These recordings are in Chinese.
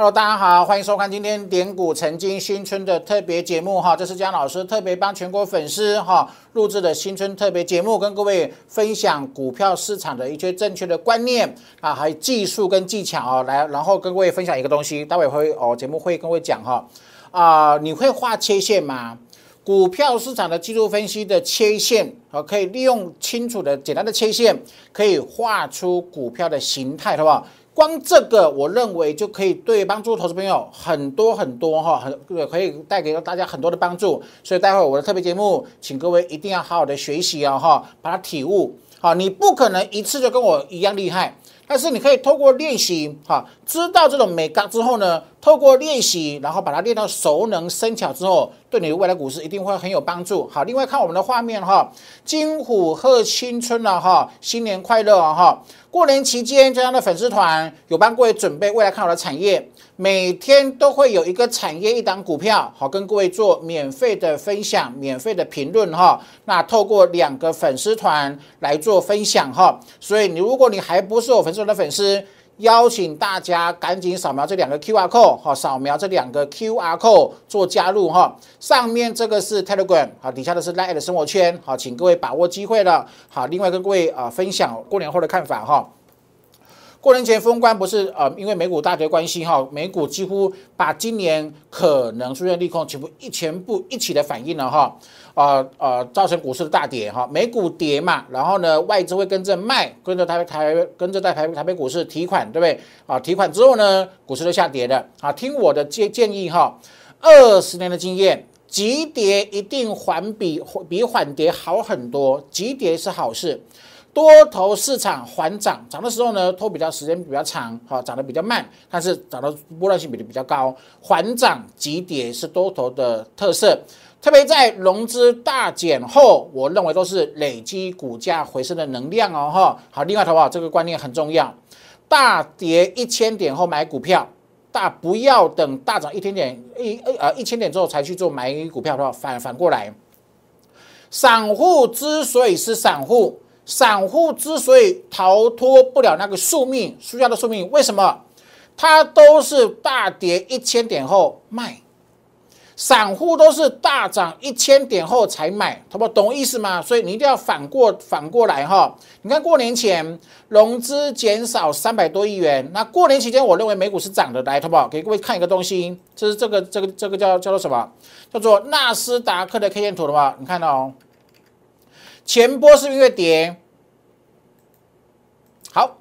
Hello，大家好，欢迎收看今天点股曾经新春的特别节目哈，这是江老师特别帮全国粉丝哈录制的新春特别节目，跟各位分享股票市场的一些正确的观念啊，还有技术跟技巧哦，来，然后跟各位分享一个东西，待会会哦节目会跟各位讲哈啊，你会画切线吗？股票市场的技术分析的切线啊，可以利用清楚的简单的切线，可以画出股票的形态，好不好？光这个，我认为就可以对帮助投资朋友很多很多哈，很可以带给大家很多的帮助。所以待会我的特别节目，请各位一定要好好的学习啊哈，把它体悟。好，你不可能一次就跟我一样厉害。但是你可以透过练习，哈，知道这种美感之后呢，透过练习，然后把它练到熟能生巧之后，对你的未来股市一定会很有帮助。好，另外看我们的画面哈，金虎贺新春了哈，新年快乐啊哈！过年期间，这样的粉丝团有帮各位准备未来看好的产业。每天都会有一个产业一档股票，好跟各位做免费的分享、免费的评论哈。那透过两个粉丝团来做分享哈。所以你如果你还不是我粉丝团的粉丝，邀请大家赶紧扫描这两个 Q R code 哈，扫描这两个 Q R code 做加入哈。上面这个是 Telegram 好，底下的是 Line 的生活圈好，请各位把握机会了好。另外跟各位啊分享过年后的看法哈。过年前封关不是呃，因为美股大跌关系哈，美股几乎把今年可能出现利空全部一全部一起的反应了哈，呃呃，造成股市的大跌哈，美股跌嘛，然后呢外资会跟着卖，跟着台台跟着在台台北股市提款，对不对啊？提款之后呢，股市就下跌的啊。听我的建建议哈，二十年的经验，急跌一定缓比比缓跌好很多，急跌是好事。多头市场缓涨，涨的时候呢，拖比较时间比较长，哈，涨得比较慢，但是涨的波段性比例比较高。缓涨急跌是多头的特色，特别在融资大减后，我认为都是累积股价回升的能量哦，哈。好，另外的话，这个观念很重要，大跌一千点后买股票，大不要等大涨一千点一呃一千点之后才去做买股票的话，反反过来，散户之所以是散户。散户之所以逃脱不了那个宿命，输家的宿命，为什么？他都是大跌一千点后卖，散户都是大涨一千点后才买，懂不懂意思吗？所以你一定要反过反过来哈。你看过年前融资减少三百多亿元，那过年期间我认为美股是涨的，来，好不好？给各位看一个东西，这是这个这个这个叫叫做什么？叫做纳斯达克的 K 线图的话，你看到哦。前波是不是越跌，好，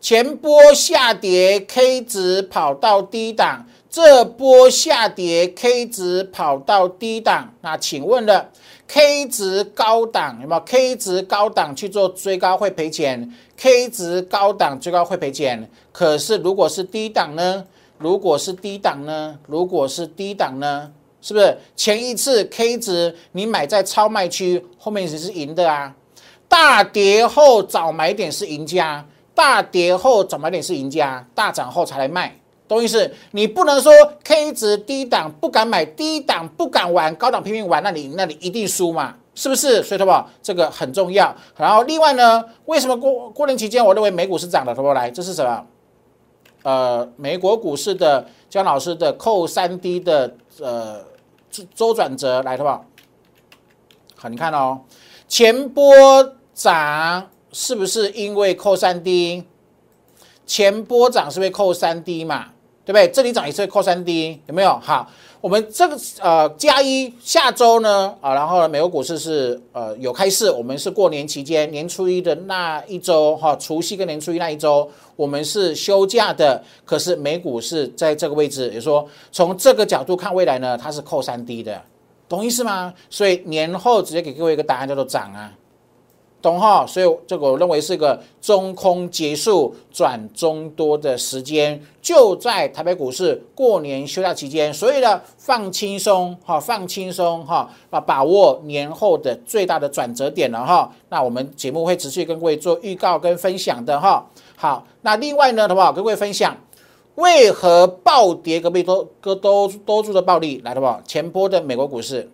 前波下跌，K 值跑到低档，这波下跌，K 值跑到低档，那请问了，K 值高档有没有？K 值高档去做追高会赔钱，K 值高档追高会赔钱。可是如果是低档呢？如果是低档呢？如果是低档呢？是不是前一次 K 值你买在超卖区，后面只是赢的啊？大跌后早买点是赢家，大跌后早买点是赢家，大涨后才来卖，懂意思？你不能说 K 值低档不敢买，低档不敢玩，高档拼命玩，那你那你一定输嘛？是不是？所以，好不好？这个很重要。然后，另外呢，为什么过过年期间我认为美股是涨的？好不好？来，这是什么？呃，美国股市的姜老师的扣三 D 的呃周转折来，的话好？你看哦，前波涨是不是因为扣三 D？前波涨是不是扣三 D 嘛？对不对？这里涨也是扣三 D，有没有？好。我们这个呃加一下周呢啊，然后美国股市是呃有开市，我们是过年期间年初一的那一周哈，除夕跟年初一那一周我们是休假的，可是美股是在这个位置，也就是说从这个角度看未来呢，它是扣三低的，懂意思吗？所以年后直接给各位一个答案叫做涨啊。懂哈，所以这个我认为是一个中空结束转中多的时间，就在台北股市过年休假期间，所以呢放轻松哈，放轻松哈，啊把握年后的最大的转折点了哈。那我们节目会持续跟各位做预告跟分享的哈。好，那另外呢，好不好？跟各位分享为何暴跌隔壁多隔多多数的暴利来，好不？前波的美国股市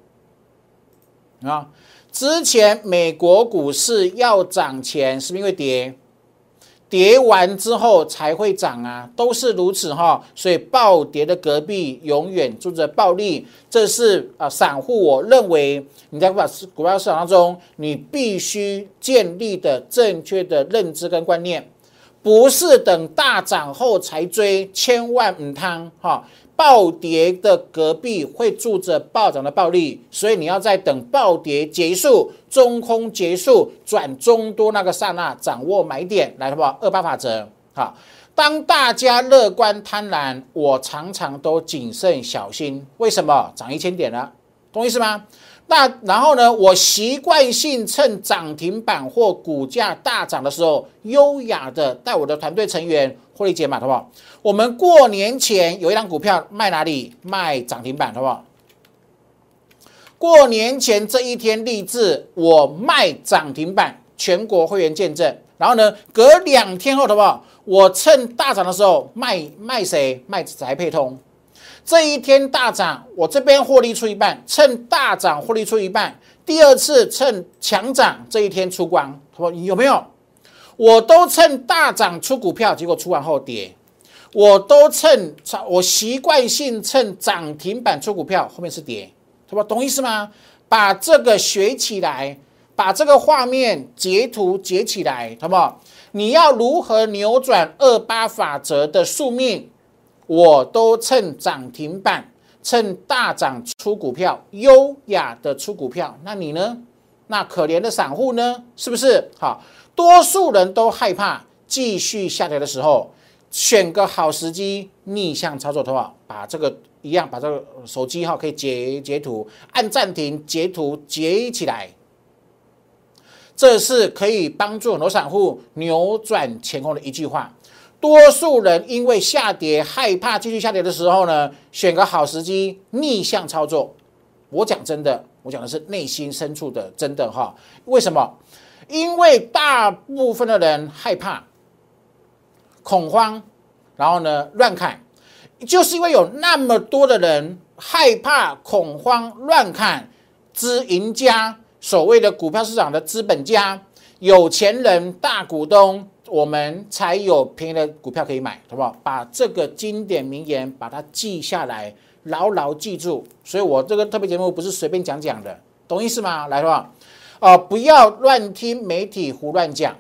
啊。之前美国股市要涨钱，是不是因为跌？跌完之后才会涨啊，都是如此哈。所以暴跌的隔壁永远住着暴利，这是啊，散户我认为你在股票股票市场当中，你必须建立的正确的认知跟观念，不是等大涨后才追，千万唔贪哈。暴跌的隔壁会住着暴涨的暴利，所以你要在等暴跌结束、中空结束、转中多那个刹那，掌握买点，来好不好？二八法则，好。当大家乐观贪婪，我常常都谨慎小心。为什么？涨一千点了，懂意思吗？那然后呢？我习惯性趁涨停板或股价大涨的时候，优雅的带我的团队成员获利解码，好不好？我们过年前有一张股票卖哪里？卖涨停板，好不好？过年前这一天立志，我卖涨停板，全国会员见证。然后呢，隔两天后，好不好？我趁大涨的时候卖卖谁？卖宅配通。这一天大涨，我这边获利出一半，趁大涨获利出一半。第二次趁强涨，这一天出光，说有没有？我都趁大涨出股票，结果出完后跌。我都趁我习惯性趁涨停板出股票，后面是跌，是吧？懂意思吗？把这个学起来，把这个画面截图截起来，好不好？你要如何扭转二八法则的宿命？我都趁涨停板，趁大涨出股票，优雅的出股票。那你呢？那可怜的散户呢？是不是？好，多数人都害怕继续下跌的时候，选个好时机逆向操作的话，把这个一样，把这个手机哈可以截截图，按暂停截图截起来，这是可以帮助很多散户扭转乾坤的一句话。多数人因为下跌害怕继续下跌的时候呢，选个好时机逆向操作。我讲真的，我讲的是内心深处的真的哈。为什么？因为大部分的人害怕、恐慌，然后呢乱看，就是因为有那么多的人害怕、恐慌、乱看，资赢家，所谓的股票市场的资本家、有钱人、大股东。我们才有便宜的股票可以买，好不好？把这个经典名言把它记下来，牢牢记住。所以我这个特别节目不是随便讲讲的，懂意思吗？来，好不好？哦，不要乱听媒体胡乱讲。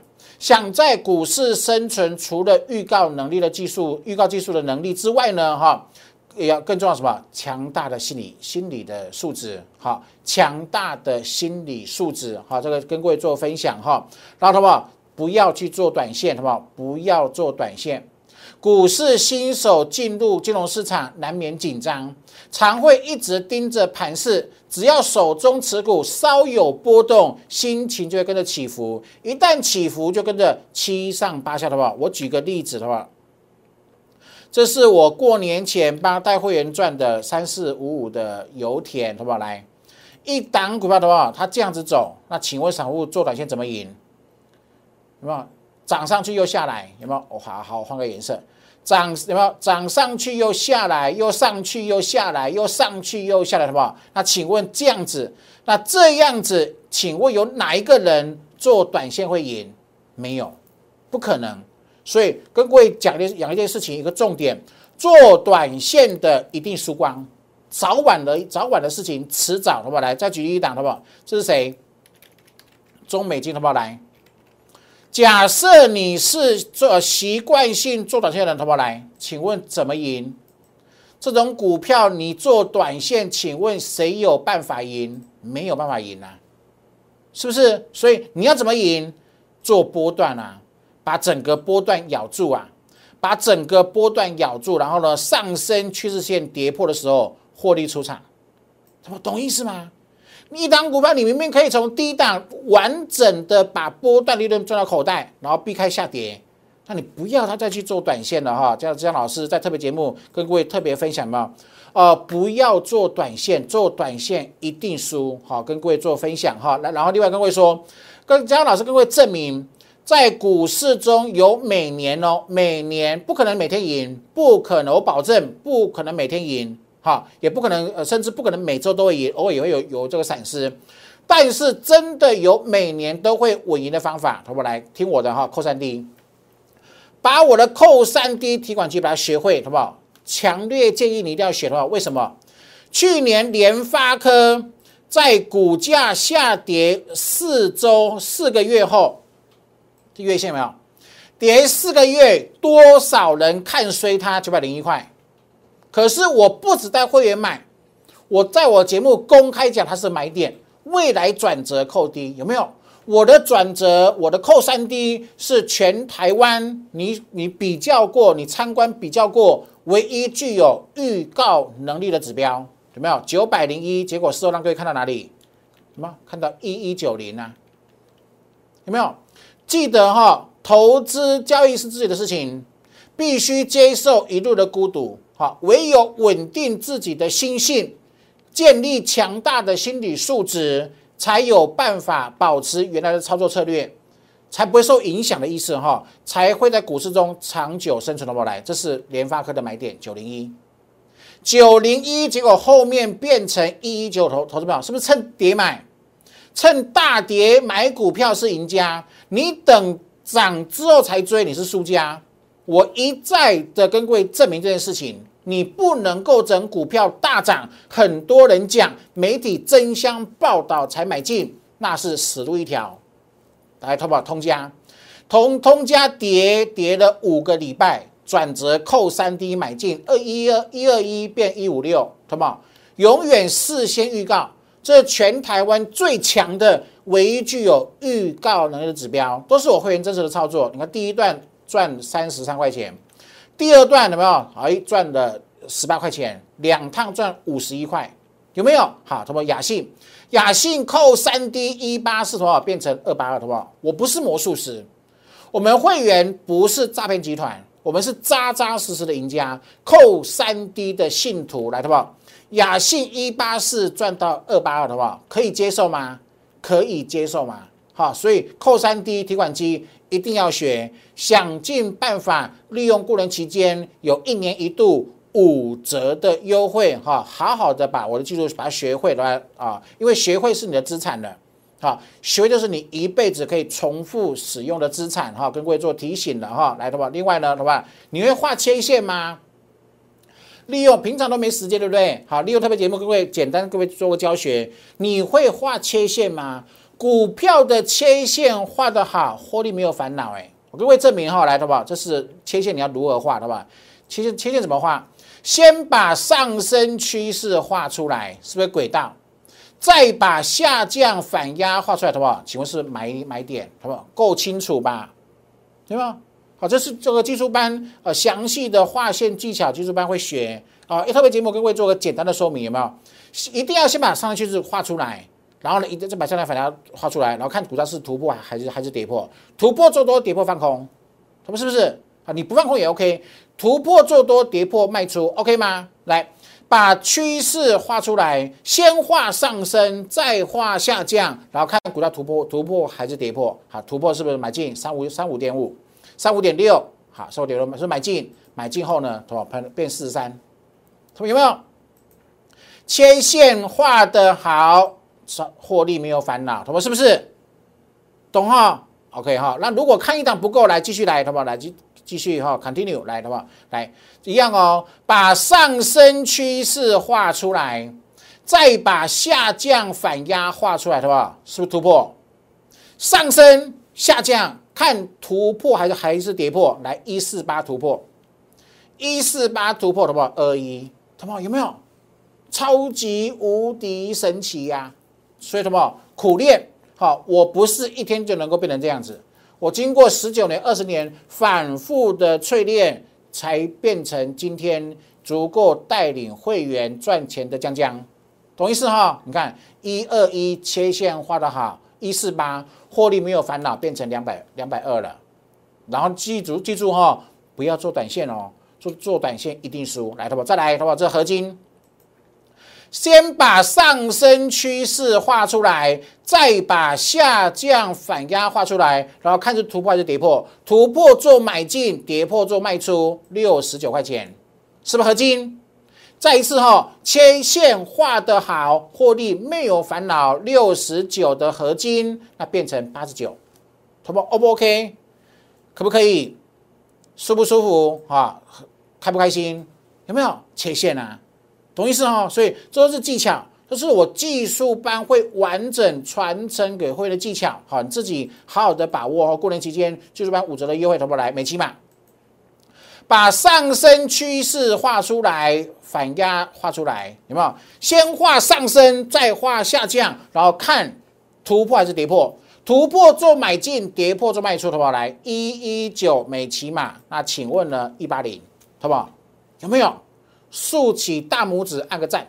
想在股市生存，除了预告能力的技术、预告技术的能力之外呢，哈，也要更重要什么？强大的心理、心理的素质，哈，强大的心理素质，哈，这个跟各位做分享，哈，然后好不好？不要去做短线，好不好？不要做短线。股市新手进入金融市场，难免紧张，常会一直盯着盘势。只要手中持股稍有波动，心情就会跟着起伏。一旦起伏，就跟着七上八下，的话？我举个例子，的话？这是我过年前帮带会员赚的三四五五的油田，好不好？来，一档股票的话，它这样子走，那请问散户做短线怎么赢？有没有涨上去又下来？有没有？哦，好好换个颜色，涨有没有？涨上去又下来，又上去又下来，又上去又下来，好不好？那请问这样子，那这样子，请问有哪一个人做短线会赢？没有，不可能。所以跟各位讲的讲一件事情，一个重点，做短线的一定输光，早晚的早晚的事情，迟早好不好？来，再举一档好不好？这是谁？中美金好不好？来。假设你是做习惯性做短线的人，好不好？来，请问怎么赢？这种股票你做短线，请问谁有办法赢？没有办法赢啊，是不是？所以你要怎么赢？做波段啊，把整个波段咬住啊，把整个波段咬住，然后呢，上升趋势线跌破的时候获利出场，懂意思吗？一档股票，你明明可以从低档完整的把波段利润赚到口袋，然后避开下跌，那你不要他再去做短线了哈。样，这样老师在特别节目跟各位特别分享嘛，呃，不要做短线，做短线一定输。好，跟各位做分享哈。来，然后另外跟各位说，跟江老师跟各位证明，在股市中有每年哦，每年不可能每天赢，不可能，我保证不可能每天赢。好，也不可能，呃，甚至不可能每周都会赢，偶尔也会有有这个闪失，但是真的有每年都会稳赢的方法，好不好？来听我的哈，扣三 D，把我的扣三 D 提款机把它学会，好不好？强烈建议你一定要学的话，为什么？去年联发科在股价下跌四周四个月后，月线没有？跌四个月，多少人看衰它九百零一块？可是我不止带会员买，我在我节目公开讲它是买点，未来转折扣低有没有？我的转折，我的扣三低是全台湾你你比较过，你参观比较过唯一具有预告能力的指标有没有？九百零一，结果事后让各位看到哪里？什么？看到一一九零啊？有没有？记得哈。投资交易是自己的事情，必须接受一路的孤独。好，唯有稳定自己的心性，建立强大的心理素质，才有办法保持原来的操作策略，才不会受影响的意思哈，才会在股市中长久生存的过来。这是联发科的买点九零一，九零一，结果后面变成一一九投投资票，是不是趁跌买？趁大跌买股票是赢家，你等。涨之后才追，你是输家。我一再的跟各位证明这件事情，你不能够等股票大涨，很多人讲媒体争相报道才买进，那是死路一条。来，淘宝通家，同通家跌跌了五个礼拜，转折扣三 D 买进二一二一二一变一五六，淘宝永远事先预告，这全台湾最强的。唯一具有预告能力的指标，都是我会员真实的操作。你看第一段赚三十三块钱，第二段有没有？哎，赚了十八块钱，两趟赚五十一块，有没有？好，什么雅信？雅信扣三 D 一八四多少变成二八二，好不好？我不是魔术师，我们会员不是诈骗集团，我们是扎扎实实的赢家，扣三 D 的信徒来，好不好？雅信一八四赚到二八二，好不好？可以接受吗？可以接受吗？好，所以扣三 D 提款机一定要学，想尽办法利用过年期间有一年一度五折的优惠，哈，好好的把我的技术把它学会来啊，因为学会是你的资产了，好，学会就是你一辈子可以重复使用的资产，哈，跟各位做提醒了哈，来的吧？另外呢，好吧？你会画切线吗？利用平常都没时间，对不对？好，利用特别节目，各位简单各位做个教学。你会画切线吗？股票的切线画得好，获利没有烦恼。哎，我各位证明哈，来，好不好？这是切线，你要如何画，好不好？切线切线怎么画？先把上升趋势画出来，是不是轨道？再把下降反压画出来，好不好？请问是买买点，好不好？够清楚吧？对吗？好，这是这个技术班，呃，详细的划线技巧，技术班会学啊。一特别节目跟各位做个简单的说明，有没有？一定要先把上升趋势画出来，然后呢，一再把下来反弹画出来，然后看股价是突破还是还是跌破。突破做多，跌破放空，他们是不是啊？你不放空也 OK。突破做多，跌破卖出，OK 吗？来，把趋势画出来，先画上升，再画下降，然后看股价突破突破还是跌破。好，突破是不是买进三五三五点五？三五点六，好，三五点六，是买进，买进后呢，对吧？变变四十三，有没有？切线画的好，获利没有烦恼，懂吗？是不是？懂哈？OK 哈。那如果看一档不够，来继续来，好不好？来继继续哈，continue 来，好不好？来一样哦，把上升趋势画出来，再把下降反压画出来，好不好？是不是突破？上升下降。看突破还是还是跌破？来一四八突破，一四八突破的话，二一，什么有没有？超级无敌神奇呀！所以什么苦练？好，我不是一天就能够变成这样子，我经过十九年、二十年反复的淬炼，才变成今天足够带领会员赚钱的江江，懂意思哈？你看一二一切线画的好，一四八。获利没有烦恼，变成两百两百二了。然后记住记住哈，不要做短线哦，做做短线一定输。来，好不再来，好不这合金，先把上升趋势画出来，再把下降反压画出来，然后看是突破还是跌破。突破做买进，跌破做卖出，六十九块钱，是不是合金？再一次哈，切线画的好，获利没有烦恼，六十九的合金，那变成八十九，好不 O 不 OK？可不可以？舒不舒服啊？开不开心？有没有切线啊？懂意思哦？所以这都是技巧，这是我技术班会完整传承给会的技巧。好，你自己好好的把握哦。过年期间技术班五折的优惠，投不来？美期码，把上升趋势画出来，反压画出来，有没有？先画上升，再画下降，然后看突破还是跌破。突破做买进，跌破做卖出，好不好？来一一九美骑马，那请问呢？一八零，好不好？有没有竖起大拇指按个赞？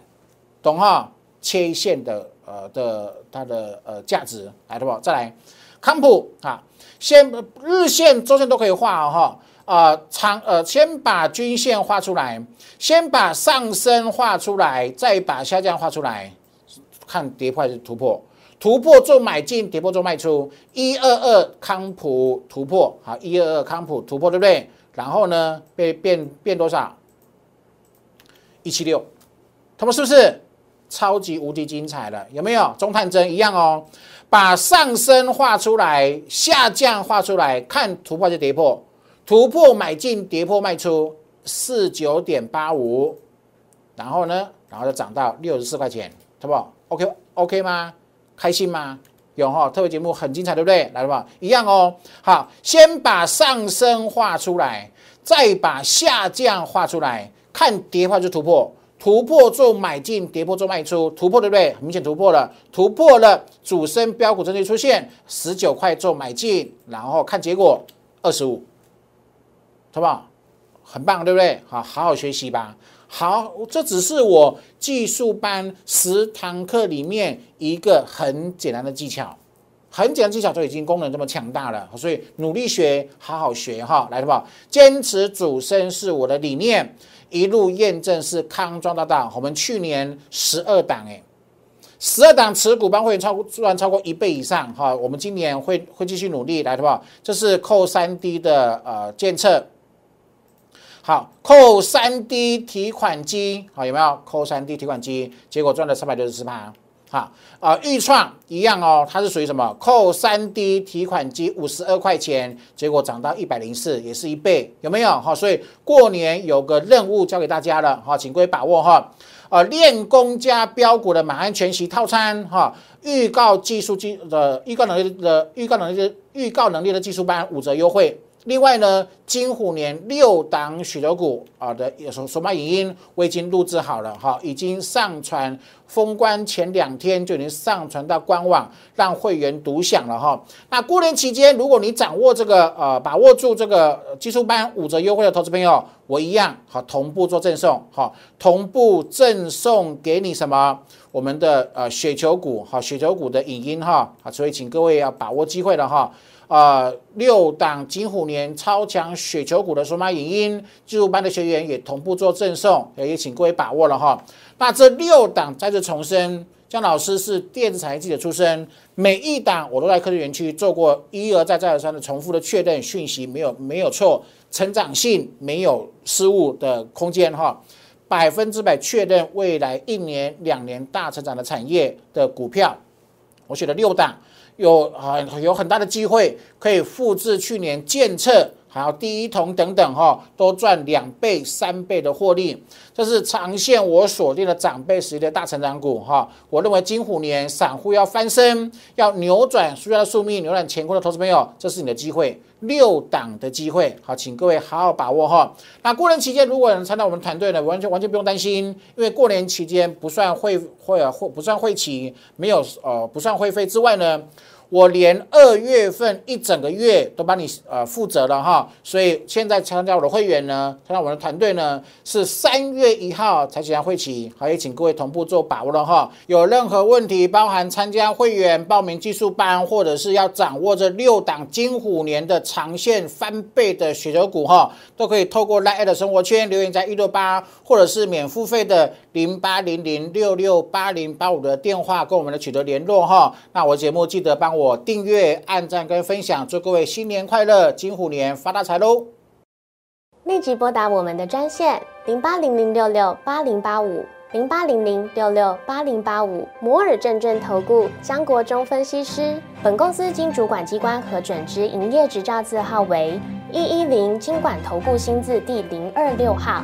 懂哈？切线的呃的它的呃价值来，好不？再来康普啊，先日线、周线都可以画哈啊长呃，先把均线画出来，先把上升画出来，再把下降画出来，看跌破还是突破。突破做买进，跌破做卖出。一二二康普突破，好，一二二康普突破，对不对？然后呢，变变变多少？一七六，他们是不是超级无敌精彩了？有没有？中探针一样哦，把上升画出来，下降画出来，看突破就跌破，突破买进，跌破卖出，四九点八五，然后呢，然后就涨到六十四块钱，好不好？OK OK 吗？开心吗？有哈，特别节目很精彩，对不对？来了吧，一样哦。好，先把上升画出来，再把下降画出来，看跌破就突破，突破做买进，跌破做卖出，突破对不对？明显突破了，突破了，主升标股证据出现，十九块做买进，然后看结果二十五，好不好？很棒，对不对？好，好好学习吧。好，这只是我技术班十堂课里面一个很简单的技巧，很简单技巧就已经功能这么强大了，所以努力学，好好学哈，来，好不好？坚持主升是我的理念，一路验证是康庄大道。我们去年十二档哎，十二档持股帮会员超过赚超过一倍以上哈，我们今年会会继续努力，来，好不好？这是扣三 D 的呃监测。好，扣三 D 提款机，好有没有？扣三 D 提款机，结果赚了三百六十四趴。哈啊，预创一样哦，它是属于什么？扣三 D 提款机五十二块钱，结果涨到一百零四，也是一倍，有没有？哈，所以过年有个任务交给大家了，哈，请各位把握哈。啊，练功加标股的马鞍全息套餐，哈，预告技术技的预告能力的预告能力的预告能力的技术班五折优惠。另外呢，金虎年六档许多股啊的首首卖影音我已经录制好了哈，已经上传封关前两天就已经上传到官网，让会员独享了哈。那过年期间，如果你掌握这个呃，把握住这个技术班五折优惠的投资朋友，我一样好同步做赠送，好同步赠送给你什么？我们的呃雪球股，好雪球股的影音哈，啊，所以请各位要把握机会了哈。啊，六档金虎年超强雪球股的数码影音，技术班的学员也同步做赠送，也请各位把握了哈。那这六档再次重申，姜老师是电子产业记者出身，每一档我都在科技园区做过一而再再而三的重复的确认讯息，没有没有错，成长性没有失误的空间哈，百分之百确认未来一年两年大成长的产业的股票，我选了六档。有很有很大的机会可以复制去年建测，还有第一桶等等哈，都赚两倍、三倍的获利。这是长线我锁定的长辈实力的大成长股哈。我认为金虎年散户要翻身，要扭转输家的宿命，扭转乾坤的投资朋友，这是你的机会，六档的机会。好，请各位好好把握哈。那过年期间，如果能参加我们团队呢，完全完全不用担心，因为过年期间不算会会啊或不算会期，没有呃不算会费之外呢。我连二月份一整个月都帮你呃负责了哈，所以现在参加我的会员呢，参加我的团队呢，是三月一号才即将会期，好，也请各位同步做把握了哈。有任何问题，包含参加会员、报名技术班，或者是要掌握这六档金虎年的长线翻倍的雪球股哈，都可以透过 Line 的生活圈留言在一六八，或者是免付费的零八零零六六八零八五的电话跟我们的取得联络哈。那我节目记得帮。我我订阅、按赞跟分享，祝各位新年快乐，金虎年发大财喽！立即拨打我们的专线零八零零六六八零八五零八零零六六八零八五摩尔证券投顾江国忠分析师。本公司经主管机关核准之营业执照字号为。一一零金管投顾新字第零二六号。